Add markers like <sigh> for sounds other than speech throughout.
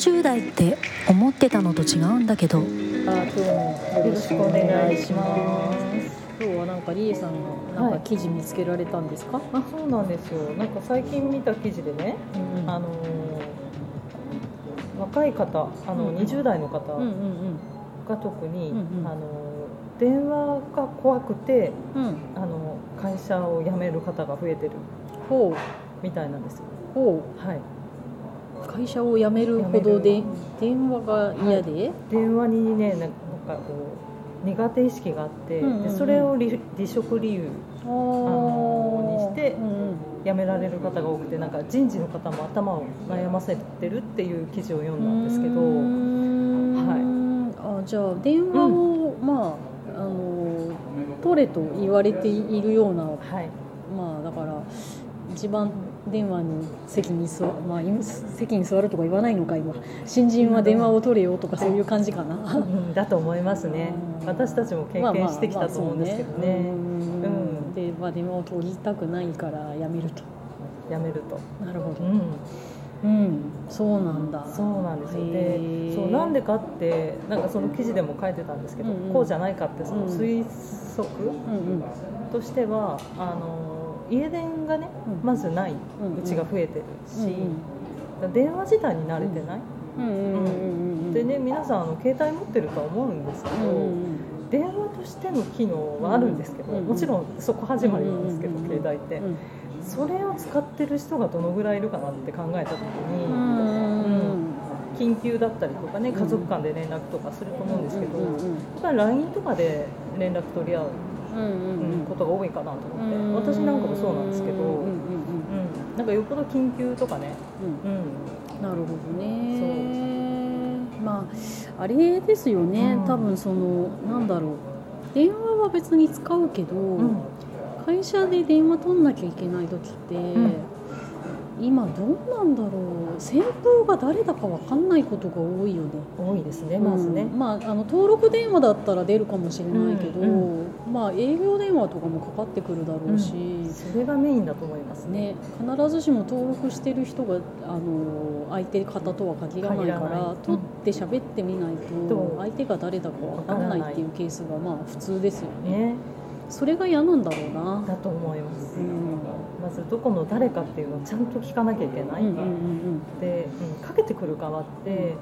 40代って思ってたのと違うんだけど。あ今日もよろしくお願いします。今日はなんかリエさんのなんか記事見つけられたんですか？あそうなんですよ。なんか最近見た記事でね、うんあのー若い方あの、うん20代の方が特に、うんうん。あのー電話が怖くてうん。うん。あの会社を辞める方が増えてるほみたいなんですよ。う。ほはい、う会社を辞めるほどで電話が嫌で？電話にねなんかこう苦手意識があって、うんうんうん。でそれを離離職理由あのにしてうんうん。辞められる方が多くてなんか人事の方も頭を悩ませてるっていう記事を読んだんですけど、はい。あじゃあ電話を、まああの取れと言われているようなはい。まあだから一番電話に席に座まあ今席に座るとか言わないのか今。新人は電話を取れよとかそういう感じかな。うんだと思いますね。うん私たちも経験してきたと思うんですけどね,、うん。うん。で、まあ、電話を取りたくないからやめると。やめると、なるほど。うん、うん。そうなんだ。そうなんですよ。へでーそうなんでかってなんかその記事でも書いてたんですけど、うんうん。こうじゃないかってそのうん推測うんうん。としてはあの家電がねうん。まずないうちが増えてるし、うん電話自体に慣れてない、でね皆さんあの携帯持ってるとは思うんですけど、電話としての機能はあるんですけど、うんもちろんそこ始まりなんですけど、うん携帯って、うん。それを使ってる人がどのぐらいいるかなって考えた時に、うんうん緊急だったりとかね家族間で連絡とかすると思うんですけど、やっぱり LINE とかで連絡取り合う、ことが多いかなと思って、うん。私なんかもそうなんですけど、うんなんかよっぽど緊急とかね、うん。うん、なるほどね。まああれですよね、うん。多分そのなんだろう。電話は別に使うけど、うん。会社で電話取んなきゃいけない時って、ん今どうなんだろう。先方が誰だか分かんないことが多いよね。多いですねまずね、うん。まあ、あの登録電話だったら出るかもしれないけど、うんまあ、営業電話とかもかかってくるだろうし、それがメインだと思いますね。ね、必ずしも登録してる人があの相手方とは限らないから取って喋ってみないとと相手が誰だか分からないっていうケースがまあ普通ですよね。ねそれが嫌なんだろうな、だと思います、うん。まずどこの誰かっていうのをちゃんと聞かなきゃいけない、うんうんうんで、うんかけてくる側って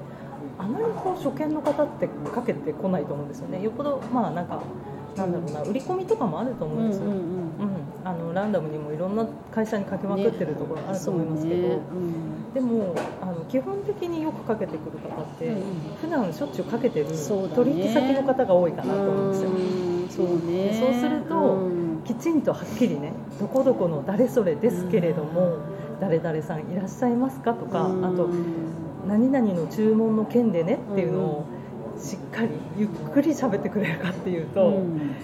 あまりこう初見の方ってかけてこないと思うんですよね。よっぽどまあなんかなんだろうな売り込みとかもあると思ううんんですよ、うんうんうん。あのランダムにもいろんな会社にかけまくってるところあると思いますけど、そうねでもあの基本的によくかけてくる方って、うん普段しょっちゅうかけてる取引先の方が多いかなと思うんですよ、うんそうね。でそうするとうん。きちんとはっきりねどこどこの誰それですけれども、誰々さんいらっしゃいますかとか、うん。あと何々の注文の件でねっていうのをしっかりゆっくり喋ってくれるかっていうと、うん。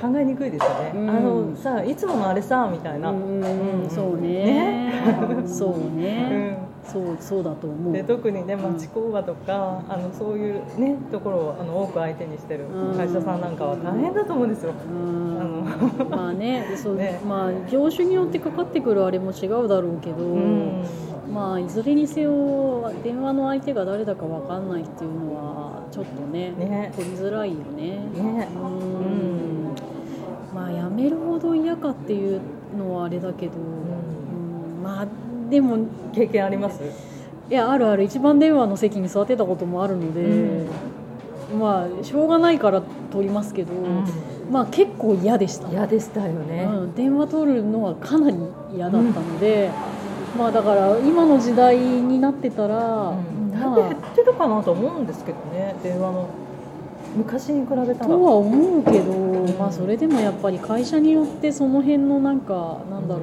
考えにくいですよね、うん。あのさいつものあれさみたいな、うん。うん。そうね。ね。そうね、<laughs> うそうそうだと思ん、う。で特にね町工場とか、あのそういうねところをあの多く相手にしてる会社さんなんかは大変だと思うんですよ、うん。あの。<laughs> まあねそうね。まあ業種によってかかってくるあれも違うだろうけど、うん。まあいずれにせよ電話の相手が誰だかわかんないっていうのはちょっとねね。取りづらいよね。ね。うん。まあやめるほど嫌かっていうのはあれだけど、うん。まあでも経験あります。いやあるある。一番電話の席に座ってたこともあるので、まあしょうがないから取りますけど、まあ結構嫌でした、嫌でしたよね、うん、電話取るのはかなり嫌だったので、まあだから今の時代になってたら、うん。だいまぶ減ってるかなと思うんですけどね電話の昔に比べたあら。とは思うけど、まあそれでもやっぱり会社によってその辺のなんかなんだろ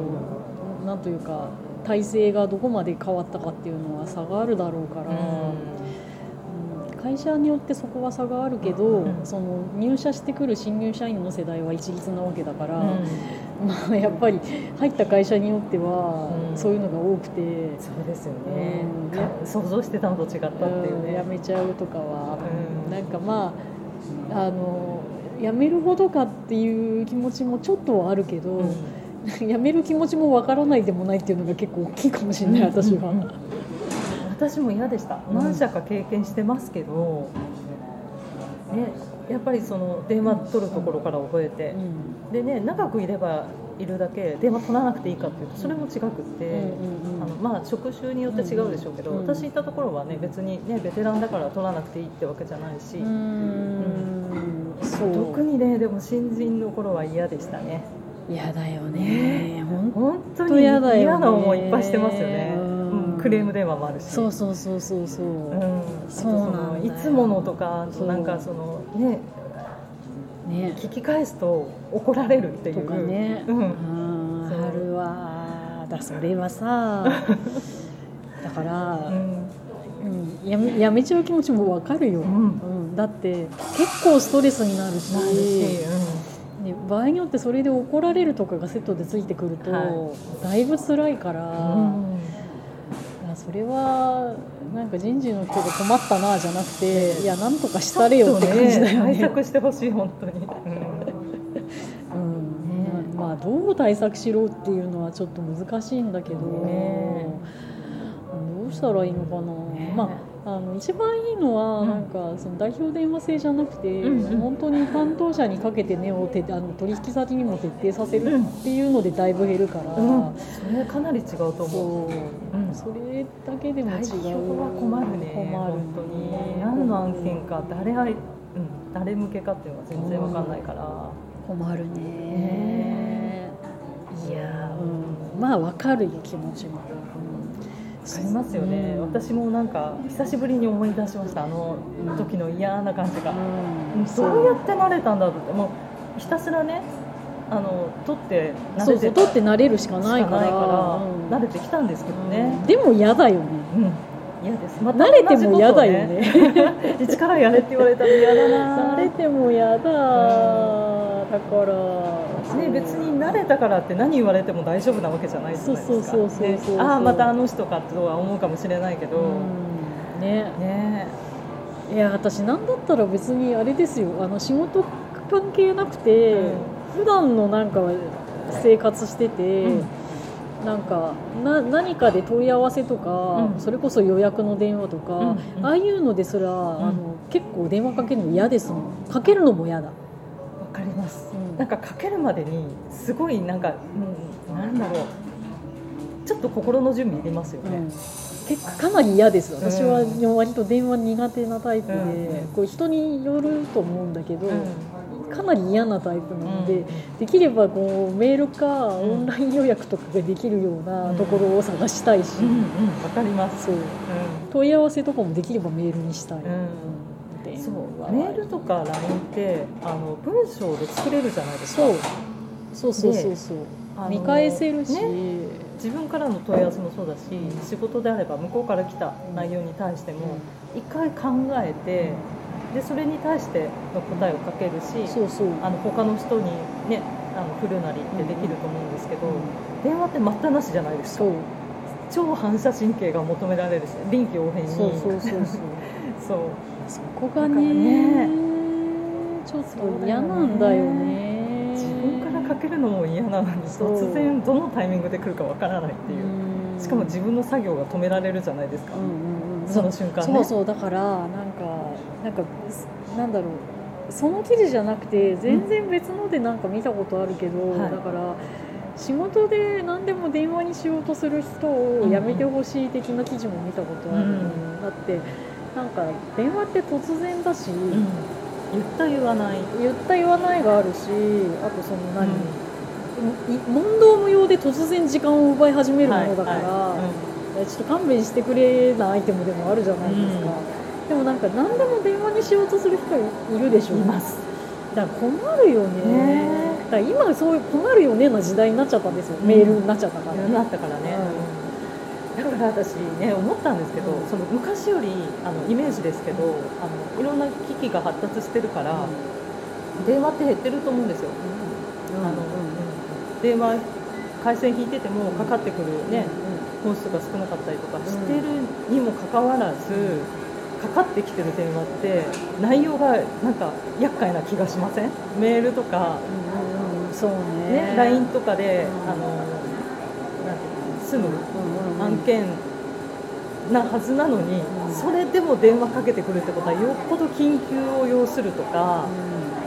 う、なんというか体制がどこまで変わったかっていうのは差があるだろうから。うん。会社によってそこは差があるけど、うん。その入社してくる新入社員の世代は一律なわけだから、うん。まあ、やっぱり入った会社によってはうん。そういうのが多くて、そうですよね、想像してたのと違ったっていううんね、やめちゃうとかは、うん。なんかまああのやめるほどかっていう気持ちもちょっとはあるけど、うん。やめる気持ちもわからないでもないっていうのが結構大きいかもしれない、うん。私は。うん私も嫌でした。うん。何社か経験してますけど、ね、やっぱりその電話取るところから覚えて。う、ん。でね長くいればいるだけ電話取らなくていいかっていうとそれも違くって、まあ、職種によって違うでしょうけど、うん私行ったところはね別にねベテランだから取らなくていいってわけじゃないし、うーん。特にねでも新人の頃は嫌でしたね。嫌だよね。本本当当に嫌だよね。嫌な思いいっぱいしてますよね、クレーム電話もあるし。そうそうそうそうそう、うん、そういつものとかなんかそのねね。聞き返すと怒られるっていう。とかね、うん。あるわだそれはさ。<laughs> だから、うん。うん、やめやめちゃう気持ちもわかるよ、うん。うん。だって結構ストレスになるし。なるし、ね、場合によってそれで怒られるとかがセットでついてくると、はだいぶ辛いから、うんそれはなんか人事の人が困ったなじゃなくて、いやなんとかしたれよって感じだよね。対策してほしい本当に、うん。まあどう対策しろっていうのはちょっと難しいんだけど、ねどうしたらいいのかな、ねまああの一番いいのは、うん。なんかその代表電話制じゃなくて、うんうん。本当に担当者にかけてねをてあの取引先にも徹底させるっていうのでだいぶ減るから、うん、それかなり違うと思う。そう、うん。それだけでも違う。代表は困るね困る本当に。何の案件か誰うん、誰向けかっていうのは全然わかんないから、困るね。ねいやーうん、まあわかるよ気持ちも、わかりますよね、うん。私もなんか久しぶりに思い出しました。あの時の嫌な感じが、うん。そう。やって慣れたんだって。もうひたすらねあの取って慣そうそうれてた取って慣れるしかないから。慣れてきたんですけどね、でも嫌だよね。うん。嫌です。また慣れても嫌だよね。<laughs> 一からやれって言われたら嫌だな。<laughs> 慣れても嫌だ、だからね、別に慣れたからって何言われても大丈夫なわけじゃないじゃないですか。そうそうそうそうそうねああまたあの人かとは思うかもしれないけど、うん。ね。ね。いや私なんだったら別にあれですよ。あの仕事関係なくて、うん。普段のなんか生活してて、うん。なんかな何かで問い合わせとか、うん。それこそ予約の電話とか、うんうん。ああいうのですら、あの結構電話かけるの嫌ですもん。かけるのも嫌だ、わかります。うん。なんかかけるまでにすごいなんか、うん、なんだろう。ちょっと心の準備いりますよね、うん。結構かなり嫌です。私はう割と電話苦手なタイプで、うん。こう人によると思うんだけど、うん。かなり嫌なタイプなので、うんできればこうメールかん。オンライン予約とかができるようなところを探したいし、うんうんわかります。そう。問い合わせとかもできればメールにしたい、んで。そう。メールとか LINE ってあの文章で作れるじゃないですか。そう。そうそうそう見返せるし、ね。自分からの問い合わせもそうだし仕事であれば向こうから来た内容に対しても一回考えてでそれに対しての答えをかけるしそうそう。あの他の人にねあの振るなりってできると思うんですけど、電話って待ったなしじゃないですか。超反射神経が求められるし臨機応変に。そうそうそうそう。<laughs> そうそこがねね。ちょっと嫌なんだよね。自分からかけるのも嫌なのに突然どのタイミングで来るかわからないっていう、しかも自分の作業が止められるじゃないですか、うんうんうん。その瞬間ね。そうそうだからなんかなんかなんだろう。その記事じゃなくて全然別のでなんか見たことあるけど、はい。だから仕事で何でも電話にしようとする人をやめてほしい的な記事も見たことある、うん。だってなんか電話って突然だし、うん。言った言わない、言った言わないがあるしあとその何、い問答無用で突然時間を奪い始めるものだから、はいい。やちょっと勘弁してくれなアイテムでもあるじゃないですか、でもなんか何でも電話にしようとする人いるでしょいますだから困るよね。ね。だから今そういう困るよねな時代になっちゃったんですよ、うんメールになっちゃったから、うん。なったからね、だから私ね思ったんですけど、うん。その昔よりあのイメージですけどあのいろんな機器が発達してるから、電話って減ってると思うんですよ、うん。あの電話回線引いててもかかってくるね、本数が少なかったりとかしてるにもかかわらず、かかってきてる電話って内容がなんか厄介な気がしません？メールとか、うんうんうん。そうね。ね LINE とかで、うん。あのなんていうの住む案件なはずなのに、うん。それでも電話かけてくるってことはよっぽど緊急を要するとか、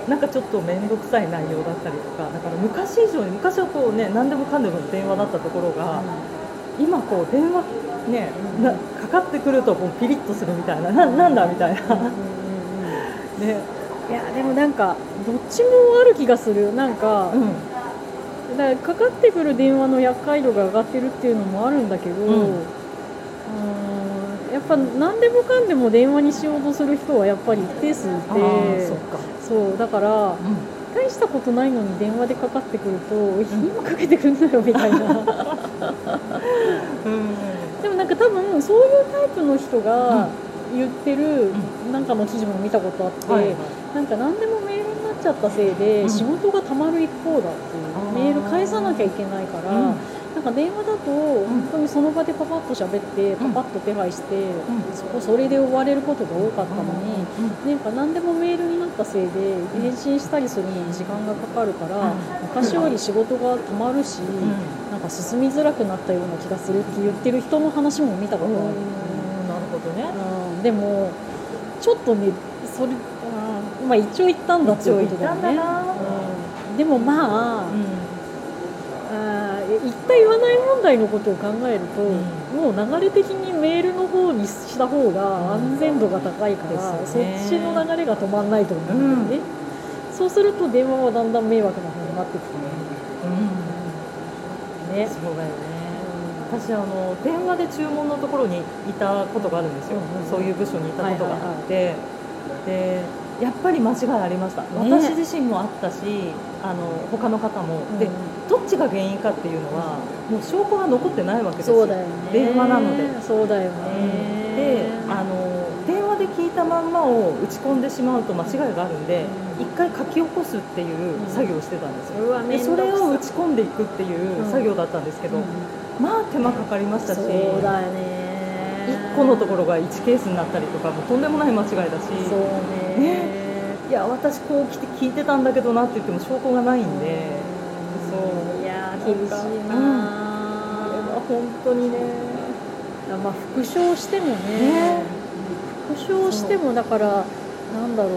なんかちょっと面倒くさい内容だったりとかだから昔以上に昔はこうね何でもかんでも電話だったところが、今こう電話ね、なかかってくるとこうピリッとするみたいなななんだみたいな、<laughs> ね。いやでもなんかどっちもある気がする。なんか、うんだからかかってくる電話の厄介度が上がってるっていうのもあるんだけど、ん。うーんやっぱ何でもかんでも電話にしようとする人はやっぱり一定数いてそっか、そうだから大したことないのに電話でかかってくると、今かけてくんなよみたいな。<laughs> <laughs> うん。でもなんか多分そういうタイプの人が言ってるうなんかの記事も見たことあって、はいはい。なんか何でもメーちゃったせいでうん。仕事がたまる一方だっていう、メール返さなきゃいけないから、うん。なんか電話だと本当にその場でパパッと喋ってパパッと手配して、そこそれで終われることが多かったのに、なんか何でもメールになったせいで返信したりするのに時間がかかるから、うん。昔より仕事がたまるし、なんか進みづらくなったような気がするって言ってる人の話も見たことある。なるほどね。うん。でもちょっとねそれ、うんまあ一応言ったんだっていうことだよね。うん。でもまあ,、あー言った言わない問題のことを考えると、もう流れ的にメールの方にした方が安全度が高いから、ですよね。そっちの流れが止まんないと思うんだよね、そうすると電話はだんだん迷惑な方になってくるね。そうだよね。私あの電話で注文のところにいたことがあるんですよ、うんうんそういう部署にいたことがあって、でやっぱり間違いありました、ね。私自身もあったしあの他の方も、でうん。どっちが原因かっていうのはもう証拠が残ってないわけですよ。ね。電話なので。そうだよね、であの電話で聞いたまんまを打ち込んでしまうと間違いがあるんでうん。一回書き起こすっていう作業をしてたんですよ、うわでそれを打ち込んでいくっていう作業だったんですけど、うん。まあ手間かかりましたし。そうだよね1個のところが1ケースになったりとかもうとんでもない間違いだし。そうね。いや私こう来て聞いてたんだけどなって言っても証拠がないんで。そう。いやー厳しいなこれは本当にね。あまあ復唱してもね。ね。復唱してもだからなんだろ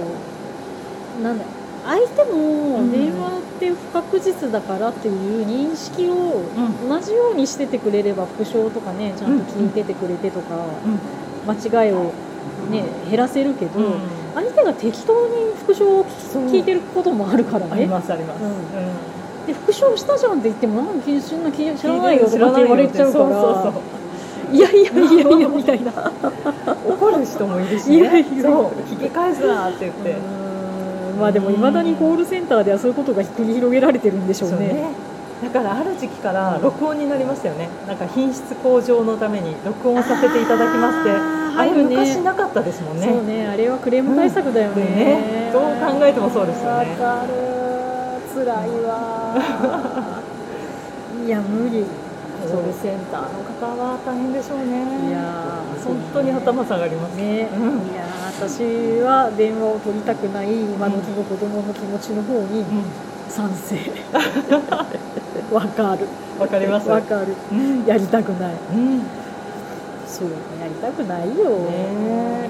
う。なんだ相手もん。電話って不確実だからっていう認識をん。同じようにしててくれれば復唱とかねちゃんと聞いててくれてとかうん。間違いをね減らせるけどうん。相手が適当に復唱を聞いてることもあるからありねますあります、うん。うん。で復唱したじゃんって言ってもなんか知らない知らないよとかって言われちゃうから。そうそうそういやいやいやいやみたいな <laughs> 怒る人もいるし、ね、いるいるそう聞き返すなって言って、うーんまあでもいまだにコールセンターではそういうことが繰り広げられてるんでしょうね。ね。だからある時期から録音になりましたよね。なんか品質向上のために録音させていただきますって。あれ昔なかったですもんね。そうねあれはクレーム対策だよね,、うん。ねどう考えてもそうですよね。わかる辛いわ <laughs> いや無理コールセンターの方は大変でしょうね。いやー。本当に頭下がりますね、うん。いやー私は電話を取りたくない今の子供の気持ちの方に賛成。<laughs> わかる。わかります。わかる。うん。やりたくない。うん。そうやりたくないよ、ね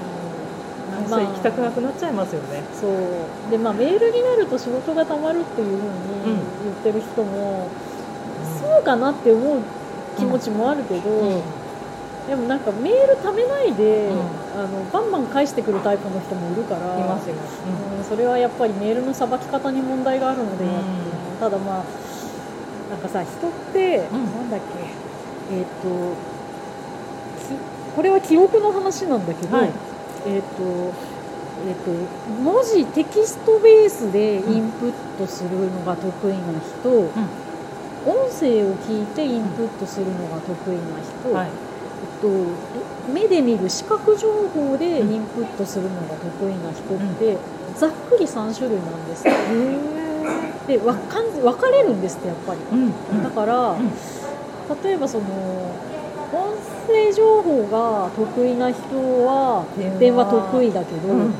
まあ。行きたくなくなっちゃいますよね。そう。でまあメールになると仕事がたまるっていうふうにうん。言ってる人も、そうかなって思う気持ちもあるけど、でもなんかメール貯めないで、うん。あのバンバン返してくるタイプの人もいるからいますいます。うん。それはやっぱりメールのさばき方に問題があるので、うん。ただまあなんかさ人って、うん。なんだっけえっ、ときこれは記憶の話なんだけど、はい。えっ、とえっ、と文字テキストベースでインプットするのが得意な人、音声を聞いてインプットするのが得意な人、はい。えっと、目で見る視覚情報でインプットするのが得意な人って、ざっくり3種類なんですよ。でわかん分かれるんですってやっぱり。だから、ん。例えばその音声情報が得意な人は電話得意だけど、うん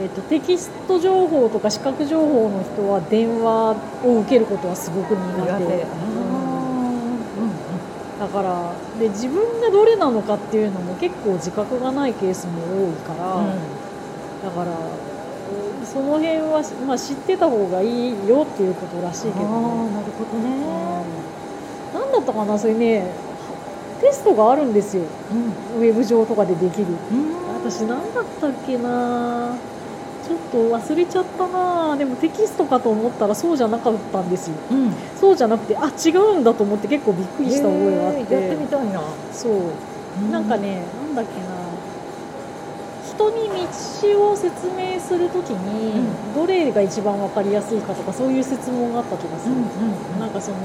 えっと、テキスト情報とか視覚情報の人は電話を受けることはすごく苦手。うん。だからで自分がどれなのかっていうのも結構自覚がないケースも多いから、だからうんその辺は、まあ、知ってた方がいいよっていうことらしいけどね。なるほどね。うん。なんだったかなそれねテストがあるんですよ。うん。ウェブ上とかでできる。うん。私何だったっけなちょっと忘れちゃったなでもテキストかと思ったらそうじゃなかったんですよ。うん。そうじゃなくてあ違うんだと思って結構びっくりした覚えがあって、やってみたいな。そう。なんかねなんだっけな。人に道を説明するときに、うん。どれが一番分かりやすいかとかそういう説問があった気がする、うんなんかその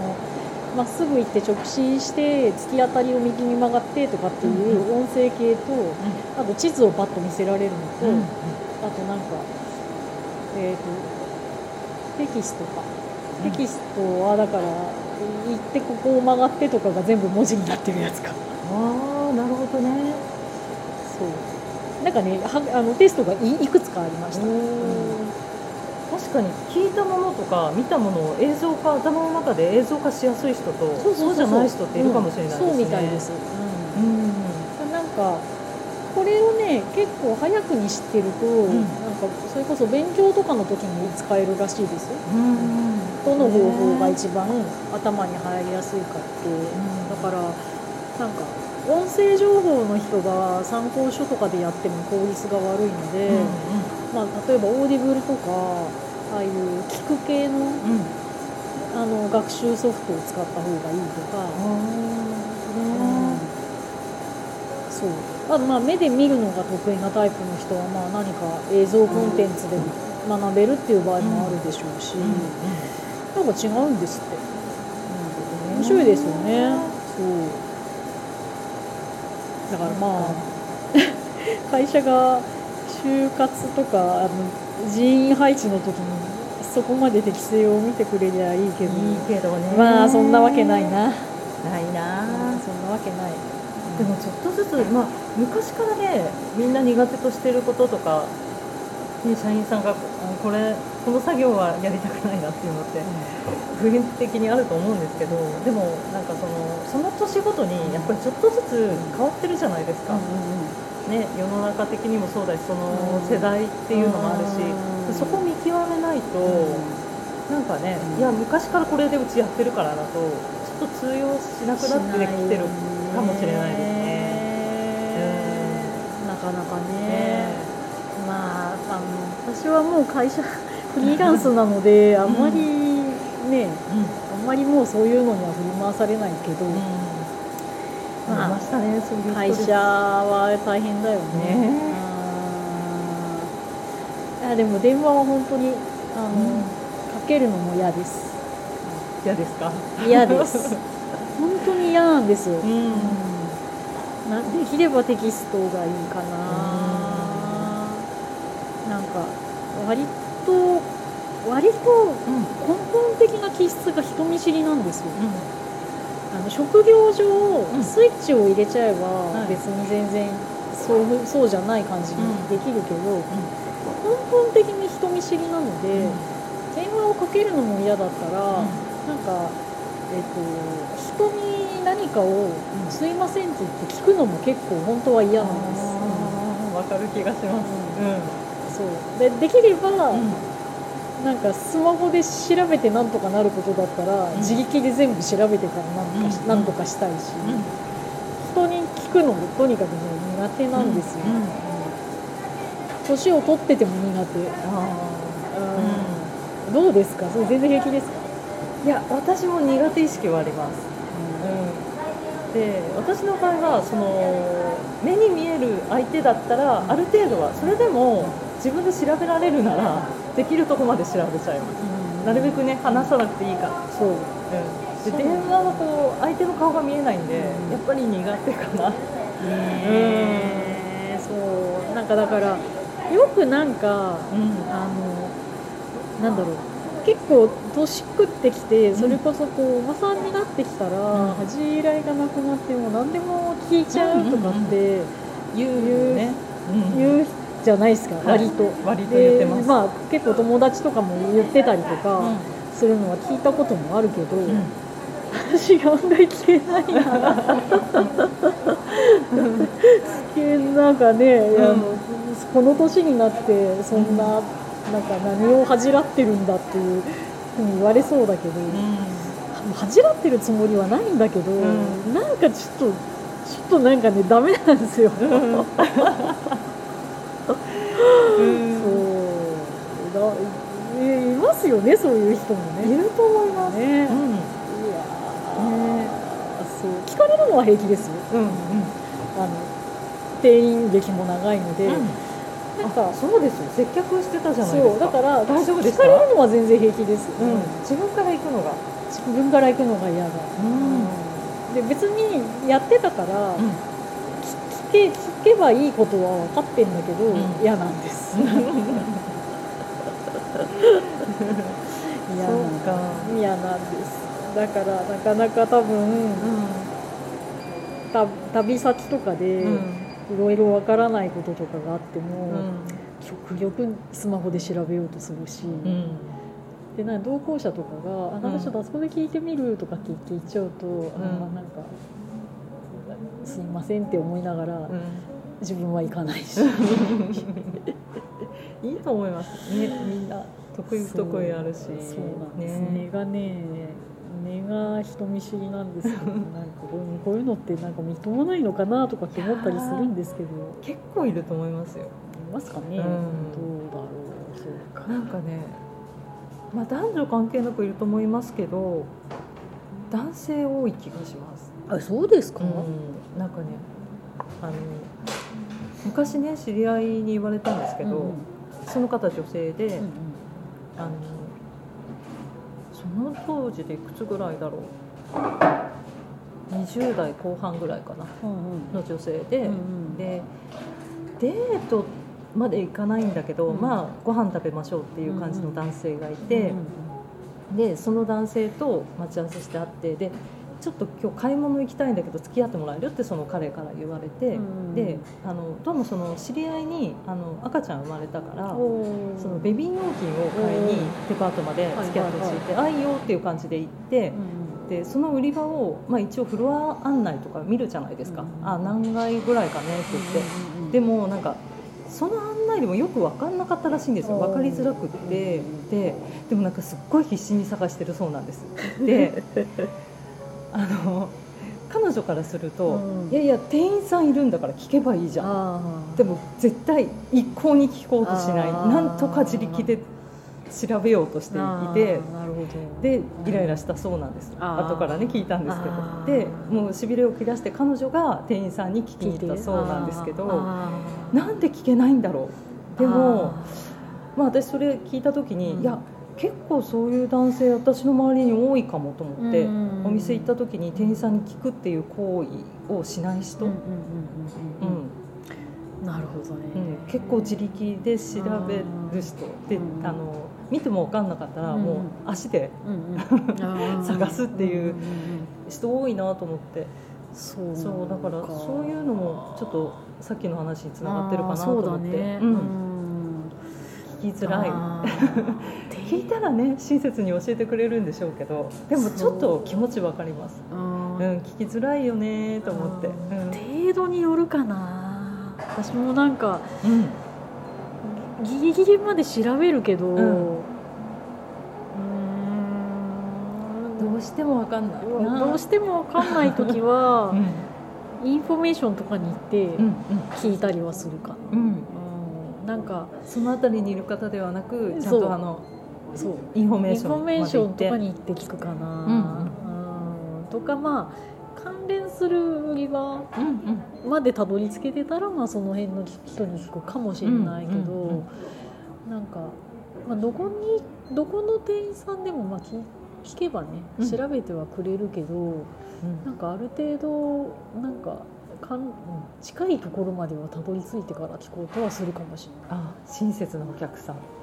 まっすぐ行って直進して突き当たりを右に曲がってとかっていう音声系と、あと地図をパッと見せられるのと、うんあとなんかえっ、とテキストか。うん。テキストはだから行ってここを曲がってとかが全部文字になってるやつか。ああなるほどね。そう。なんかねはあのテストがいいくつかありました、確かに聞いたものとか見たものを映像化頭の中で映像化しやすい人とそうじゃない人っているかもしれないですね、うん。そうみたいです、うん。うん。なんか結構早くに知ってると、ん。なんかそれこそ勉強とかの時に使えるらしいですよ。うんどの方法が一番頭に入りやすいかって、だからなんか音声情報の人が参考書とかでやっても効率が悪いので、うんまあ、例えば Audible とかああいう聞く系のうんうん。あの学習ソフトを使った方がいいとか、うんそう。あとまあ目で見るのが得意なタイプの人はまあ何か映像コンテンツで学べるっていう場合もあるでしょうし、なんか違うんですって、面白いですよね。そう。だからまあ会社が就活とかあの人員配置の時にそこまで適性を見てくれりゃいいけど。いいけどね。まあそんなわけないな、ないな。そんなわけないでもちょっとずつ、まあ、昔からねみんな苦手としてることとか、ね、社員さんがあこれこの作業はやりたくないなっていうのって普遍的にあると思うんですけどでもなんかそのその年ごとにやっぱりちょっとずつ変わってるじゃないですか、ね、世の中的にもそうだしその世代っていうのもあるしうんそこを見極めないとなんかねうん。いや昔からこれでうちやってるからだとちょっと通用しなくなってきてるかもしれないですね。なかなかね。ねまああの私はもう会社 <laughs> フリーランスなのであんまりね、あんまりもうそういうのには振り回されないけど、ありましたねそういう会社は大変だよね。ね。あでも電話は本当にあの、うん。かけるのも嫌です。嫌ですか？嫌です <laughs> 嫌なんですよ、うん。なできればテキストがいいかな、なんか割と割と根本的な気質が人見知りなんですよ。あの職業上、ん。スイッチを入れちゃえばはい。別に全然そうそうじゃない感じにできるけど、根本的に人見知りなので、電話をかけるのも嫌だったら、なんか、えっと人に何かを「すいません」って言って聞くのも結構本当は嫌なんです。あーわかる気がします。そう。でできれば、うん。なんかスマホで調べてなんとかなることだったら、ん。自力で全部調べてからなんとかなんとかしたいし、人に聞くのもとにかくね苦手なんですよ、うん。うん。うん年を取ってても苦手、あうん。どうですか？それ全然平気ですか、ーいや私も苦手意識はあります。で私の場合はその目に見える相手だったらある程度はそれでも自分で調べられるならできるとこまで調べちゃいます。なるべくね話さなくていいから。そう。で電話はこう相手の顔が見えないんで、やっぱり苦手かな。ねそう。なんかだからよくなんかうん。あのなんだろう結構年食ってきてそれこそこうおばさんになってきたら、ん。恥じらいがなくなってもう何でも聞いちゃうとかって言う言うじゃないですか、はい。割と。割と言ってます。でまあ、結構友達とかも言ってたりとかうん。するのは聞いたこともあるけど、うん。私が案外消えないな。<laughs> <laughs> なんかね、ん。あのこの年になってそんな,、なんか何を恥じらってるんだっていうふうに言われそうだけど、恥じらってるつもりはないんだけど、ん。なんかちょっとちょっとなんかねダメなんですよ、そう。だえいますよねそういう人もね。いると思います。ね、うん。いやーそう。聞かれるのは平気ですよ。うんうん。あの店員歴も長いので、うんなんかそうですよ。接客してたじゃないですか。そうだから大丈夫でした聞か？れるのは全然平気です、うん、自分から行くのが、自分から行くのが嫌だ、ん。で別にやってたから、うん。聞け聞けばいいことは分かってんだけど、ん。嫌なんです。<laughs> 嫌なん嫌なんです。だからなかなか多分、た旅先とかでうん。いろいろわからないこととかがあっても、うん。極力スマホで調べようとするし、うん。でな同行者とかが「あなんかちょっとあそこで聞いてみる」とかって言っちゃうと、あまあなんか「すいません」って思いながら、うん。自分は行かないし。<laughs> いいと思います。ねみんな得意不得意あるし。そうなんです、ね。根がね根が人見知りなんですけどなんかこういうのってなんかみっともないのかなとかって思ったりするんですけど。結構いると思いますよ。いますかね、うん。どうだろうそうか。なんかねまあ男女関係なくいると思いますけど男性多い気がします。あそうですか、うん、なんかねあの昔ね知り合いに言われたんですけど、うんその方女性で、うんうん。あのその当時でいくつぐらいだろう？20代後半ぐらいかな。の女性で、でデートまで行かないんだけど、うん。まあご飯食べましょうっていう感じの男性がいて、でその男性と待ち合わせして会ってでちょっと今日買い物行きたいんだけど付き合ってもらえる？ってその彼から言われて、うん。であのどうもその知り合いにあの赤ちゃん生まれたから。そのベビー用品を買いにデパートまで付き合ってほしいって「あいいよ」っていう感じで行ってうんでその売り場を、まあ、一応フロア案内とか見るじゃないですか「うんあ何階ぐらいかね」って言って。うんうんでもなんかその案内でもよく分かんなかったらしいんですよ。分かりづらくって。ででもなんかすっごい必死に探してるそうなんです。で <laughs> あの彼女からするとうん「いやいや店員さんいるんだから聞けばいいじゃん」でも絶対一向に聞こうとしない。なんとか自力で調べようとしていてでイライラしたそうなんです。後からね聞いたんですけど。でもうしびれを切らして彼女が店員さんに聞きに行ったそうなんですけどなんで聞けないんだろう。でもまあ私それ聞いた時に、うん。いや結構そういう男性私の周りに多いかもと思って、うんお店行った時に店員さんに聞くっていう行為をしない人、なるほどね、うん。結構自力で調べる人で、うんあの見ても分かんなかったら、うんもう足で <laughs> 探すっていう人多いなと思って。そうそうだからそういうのもちょっとさっきの話につながってるかなと思って、うん。ん。聞きづらい <laughs> 聞いたらね親切に教えてくれるんでしょうけどでもちょっと気持ち分かります、う。うんん、聞きづらいよねと思って、程度によるかな。私もなんかうん。うんギリギリまで調べるけど、ん。うーん。どうしても分かんないな。どうしても分かんない時は <laughs> う、ん。インフォメーションとかに行ってうん聞いたりはするかな、うん。うん。うんなんかその辺りにいる方ではなくちゃんとあのそう。インフォメーションォメーションとかにに行って聞くかな、うんうん。とかまあ関連する売り場うんうんまでたどり着けてたら、まあ、その辺の人に聞くかもしれないけど、うんうんうん。なんか、まあ、どこにどこの店員さんでもまあ聞聞けばねうん。調べてはくれるけど、なんかある程度なんかかん近いところまではたどり着いてから聞こうとはするかもしれない。あ親切なお客さん。まあ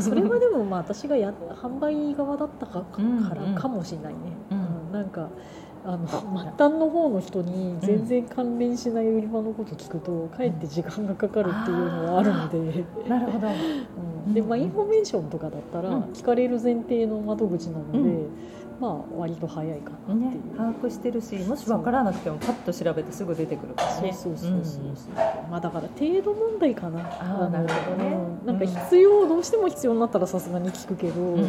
それはでもまあ私がや販売側だったかからかもしれないね、うんうん。なんかあの末端の方の人に全然関連しない売り場のこと聞くとかえって時間がかかるっていうのはあるので、なるほど。うん。でまあ、インフォメーションとかだったらうん。聞かれる前提の窓口なので、うんまあ割と早いかなっていう。ね、把握してるしもし分からなくてもパッと調べてすぐ出てくるからそうねそうそうそうそう、まあだから程度問題かな。あーなるほどね。うん。なんか必要、どうしても必要になったらさすがに聞くけど、うん。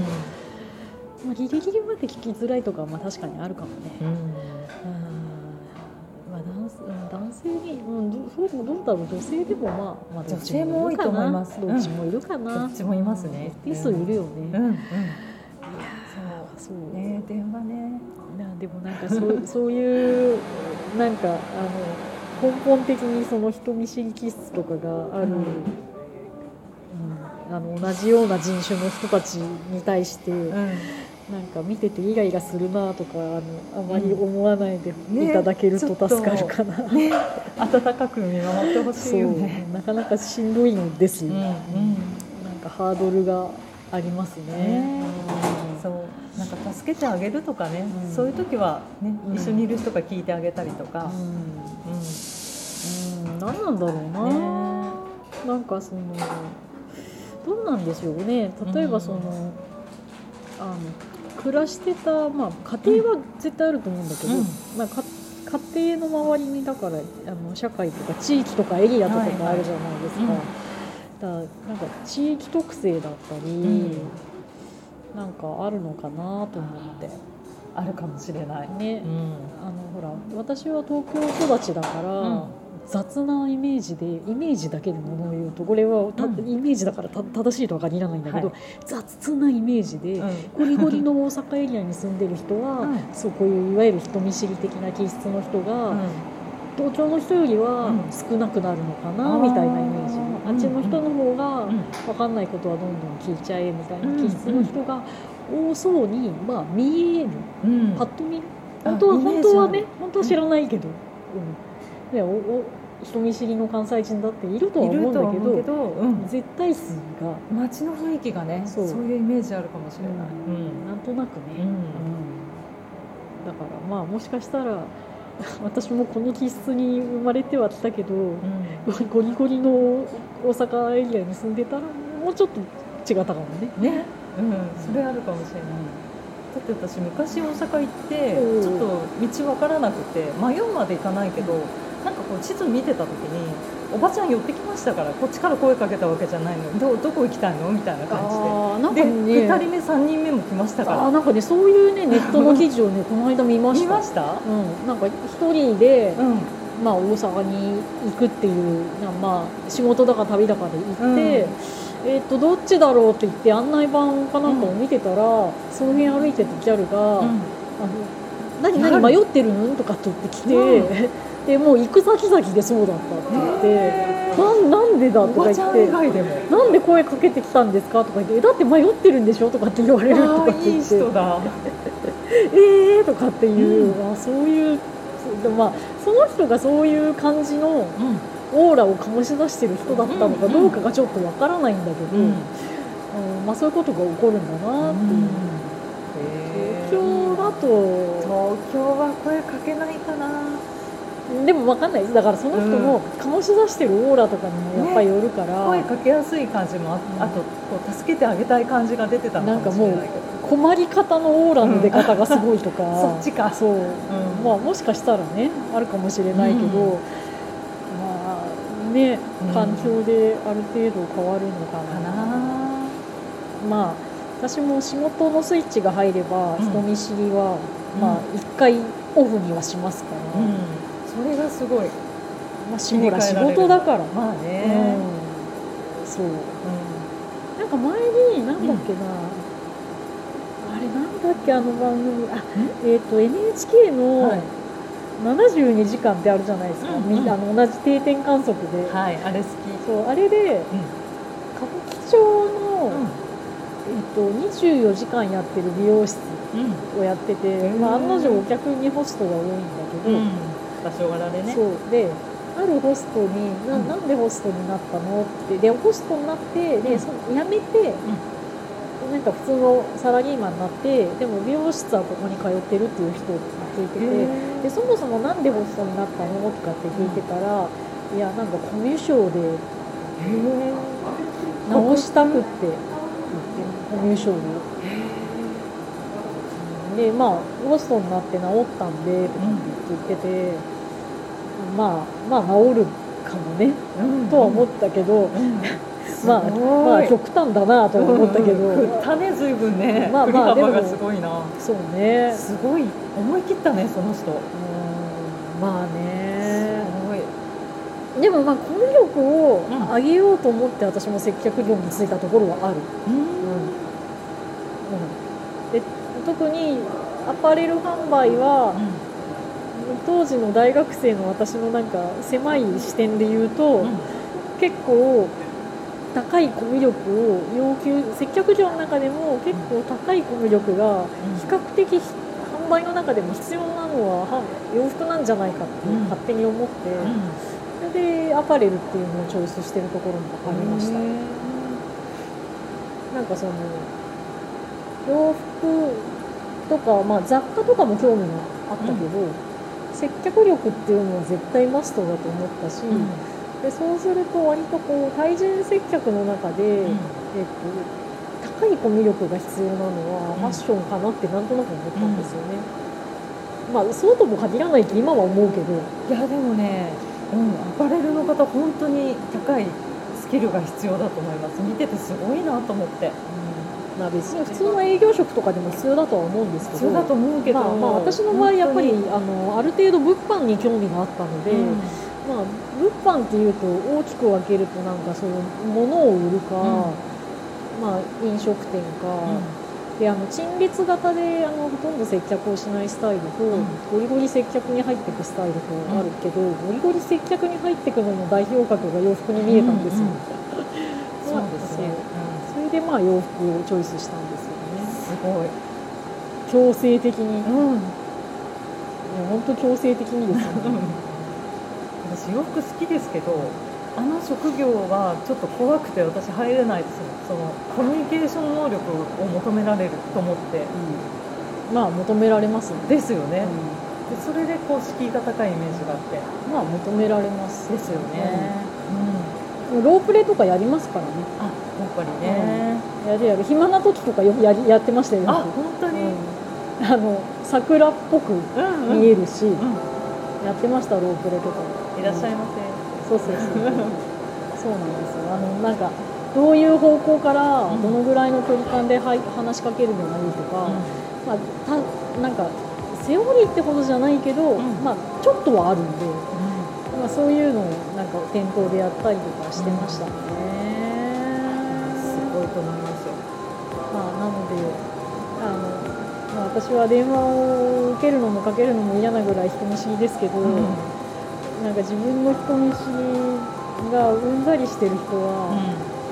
まあ、ギリギリまで聞きづらいとかはまあ確かにあるかもね、うん。うんまあ、男性に、うん、どそうどうだろう。女性でもまあ、まあ、女性も多いと思います。どっちもいるかな、どっちもいますね。一定数いるよね、うん。うんそうね電話ね。なでもなんかそう <laughs> そういうなんかあの根本的にその人見知り気質とかがある、うん。うんあの同じような人種の人たちに対して、うん。なんか見ててイライラするなとかあのあまり思わないでねいただけると助かるかな、ね温かく見守ってほしそいうよね。なかなかしんどいのですよ、うんうん。なんかハードルがありますねそうなんか助けてあげるとかね、うん。そういう時はね、うん。一緒にいる人が聞いてあげたりとか、うん。うん、何なんだろうな、ね。なんかそのどうなんでしょうね。例えばその、あの暮らしてた、まあ、家庭は絶対あると思うんだけど、うん。まあ、か家庭の周りにだからあの社会とか地域とかエリアとかがあるじゃないですか。はいはいだからなんか地域特性だったり、んなんかあるのかなと思ってあるかもしれない、ね、うん。あのほら私は東京育ちだから、うん。雑なイメージでイメージだけでものを言うとこれはた、うん。イメージだからた正しいとは限らないんだけど、はい。雑なイメージで、うん。ゴリゴリの大阪エリアに住んでる人は、<laughs> うん。そうこういういわゆる人見知り的な気質の人が、うん。東京の人よりはうん。少なくなるのかな、みたいなイメージ。うんあっちの人の方がうん分かんないことはどんどん聞いちゃえみたいな気質の人が多そうに、まあ、見えるうん。パッと見。あ本当は本当はね本当は知らないけど、うん。ね、おお人見知りの関西人だっているとはい思うんだけどけど、うん、絶対数が、街の雰囲気がねそそうういうイメージあるかもしれない、うん。なんとなくね、うん。うん。だからまあもしかしたら <laughs> 私もこの気質に生まれてはきたけど、ゴリゴリの大阪エリアに住んでたらもうちょっと違ったかもね。ね、うん、それあるかもしれない。だって私昔大阪行ってうん。ちょっと道分からなくて迷うまで行かないけどなんかこう地図見てた時におばちゃん寄ってきましたからこっちから声かけたわけじゃないの。どどこ行きたいの？みたいな感じで。かね。で2人目3人目も来ましたから。なんかねそういうねネットの記事をね <laughs> この間見ました。見ました？うん、なんか一人で、うんまあ大阪に行くっていうなまあ仕事だか旅だかで行って。えっとどっちだろうって言って案内板かなんかを見てたら、その辺歩いてたギャルが「あの何何迷ってる？の?」とかって言ってきて、うでもう行く先々でそうだったって言ってへ「なんなんでだ?」とか言って以外でも「なんで声かけてきたんですか?」とか言ってえ「だって迷ってるんでしょ?」とかって言われるとあかってあいい言って人だ「<laughs> えー!」とかっていう、あそういうでまあその人がそういう感じのオーラを醸し出してる人だったのかどうかがちょっとわからないんだけど、うん。うんまあ、そういうことが起こるんだなっていう。東京だと東京は声かけないかな。でも分かんないです。だからその人の醸し出してるオーラとかにもやっぱりよるから、声かけやすい感じもあ,、あとこう助けてあげたい感じが出てたのかもしれないけど困り方のオーラの出方がすごいとか、<laughs> そっちか。そう、ん。まあもしかしたらねあるかもしれないけど、うん。まあねうん。環境である程度変わるのかな,、まあ私も仕事のスイッチが入ればうん。人見知りは、うん。まあ一回オフにはしますから、うん。それがすごい。まあ、仕事だから、まあね、うん、そう。うなんか前になんだっけな、あれなんだっけあの番組。あえっ、と NHK んのはい。72時間ってあるじゃないですか、うんみんなあの同じ定点観測で、はいあれ好き。そうあれでうん。歌舞伎町の、えっと24時間やってる美容室をやってて、うんまあ、案の定お客にホストが多いんだけど、うん。場所柄でね。そう。であるホストにななんでホストになったの？ってでホストになってでその辞めて、なんか普通のサラリーマンになってでも美容室はここに通ってるっていう人を聞いててでそもそもなんでホストになったのとかって聞いてたら、いやなんかコミュ障で直したくって言ってコミュ障を。でまあホストになって治ったんでとかって言ってて、まあまあ治るかもね、とは思ったけど、まあまあ極端だなとは思ったけど、振ったね随分ね。まあまあ振り幅がでもすごいな。そうね。すごい思い切ったねその人。うんまあね。すごい。でもまあコミュ力をうん。上げようと思って私も接客業に就いたところはある、うん。うん。で特にアパレル販売は当時の大学生の私のなんか狭い視点で言うと、結構高いコミュ力を要求接客業の中でも結構高いコミュ力が比較的販売の中でも必要なのは洋服なんじゃないかって勝手に思って、それでアパレルっていうのをチョイスしてるところもありました、なんかその洋服とか、まあ、雑貨とかも興味があったけど、接客力っていうのは絶対マストだと思ったし、でそうすると割とこう対人接客の中で、えっと、高いコミュ力が必要なのはうん。ファッションかなってなんとなく思ったんですよね。まあそうとも限らないって今は思うけど、いやでもね、うん、アパレルの方本当に高いスキルが必要だと思います。見ててすごいなと思って。まあ、別に普通の営業職とかでも必要だとは思うんですけど。必要だと思うけど、まあ、まあ私の場合やっぱりあのある程度物販に興味があったので、うんまあ、物販っていうと大きく分けるとなんかそういう物を売るか、まあ、飲食店か、であの陳列型であのほとんど接客をしないスタイルと、ん。ゴリゴリ接客に入っていくスタイルとあるけど、ゴリゴリ接客に入っていくのの代表格が洋服に見えたんですよ、うん。うんまあそうですね、それでまあ洋服をチョイスしたんですよね。すごい、強制的に、うん、本当強制的にですよね <laughs> 私洋服好きですけどあの職業はちょっと怖くて私入れないですそのコミュニケーション能力を求められると思って。まあ求められますね、ですよね、うでそれでこう敷居が高いイメージがあって。んまあ求められます。ですよね、うん、ロープレとかやりますからね。あやっぱりね、やるやる。暇な時とかよくやりやってましたよ。あ本当に、うん。あの桜っぽくうんうん。見えるし、うん。やってましたロープレとかいらっしゃいまそうそうそう。そうなんですよ。あのなんかどういう方向からうん。どのぐらいの距離感ではい話しかけるのがいいとせ、か、まあ、たなんかセオリーってほどじゃないけど、ん。まあ、ちょっとはあるんで、まあ、そういうのをなんか店頭でやったりとかしてましたね、すごいと思いますよ。まあ、なのであの、まあ、私は電話を受けるのもかけるのも嫌なぐらい人見知りですけど、なんか自分の人見知りがうんざりしてる人は、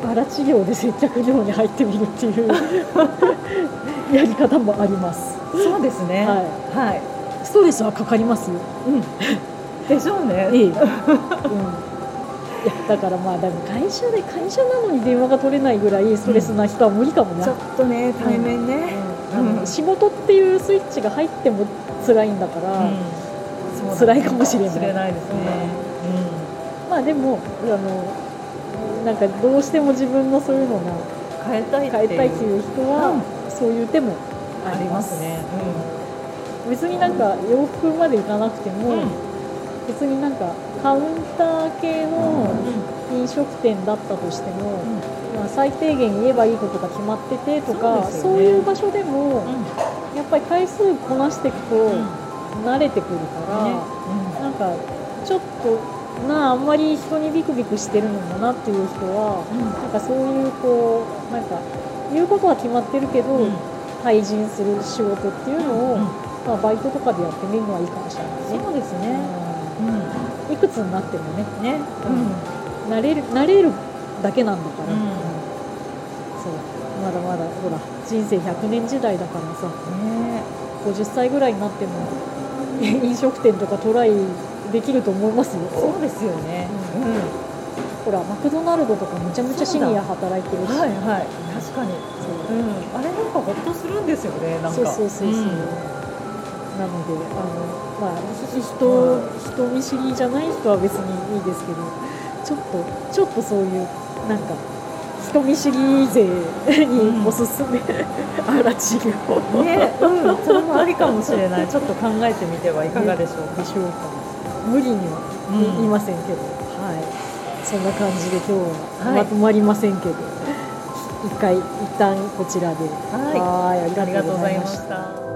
バラ治療で接客業に入ってみるっていう <laughs> やり方もあります。そうですね。ははい、ストレスはかかりますよ。うん、でしょうね。ええ、うん、いやだからまあでも会社で会社なのに電話が取れないぐらいストレスな人は無理かもな、ちょっとね対面ね、うんあのうん。仕事っていうスイッチが入っても辛いんだから、辛いかもしれない。ないです。ね、まあでもあのなんかどうしても自分のそういうのがうん、変えたい変えたいってういう人は、そういう手もありますね、別になんか洋服までいかなくても、うん。別になんかカウンター系の飲食店だったとしても、まあ、最低限言えばいいことが決まっててとかそういう場所でもやっぱり回数こなしていくと慣れてくるから、ね。なんかちょっとなああんまり人にビクビクしてるのもなっていう人はなんかそういうこうなんか言うことは決まってるけど、対人する仕事っていうのを、うん。まあ、バイトとかでやってみるのはいいかもしれないね。そうですね、うん。いくつになってもね。ね、うん。慣れる慣れるだけなんだから、うん。そう。まだまだほら人生100年時代だからさ。ね。50歳ぐらいになっても <laughs> 飲食店とかトライできると思いますよ。そうですよね、うん。ほらマクドナルドとかめちゃめちゃシニア働いてるし。はいはい。確かに、そううん、あれなんかほっとするんですよねなんか。そうそうそうそう、ん。なのであの、まあ、人人見知りじゃない人は別にいいですけどちょっとちょっとそういうなんか人見知り勢におすすめ、アラチルをね、うん、それもありかもしれない。ちょっと考えてみてはいかがでしょう。か。でしょうか。無理には。うん。言いませんけど、はい。そんな感じで今日ははい。まとまりませんけど、一回一旦こちらで。はい。はいありがとうございました。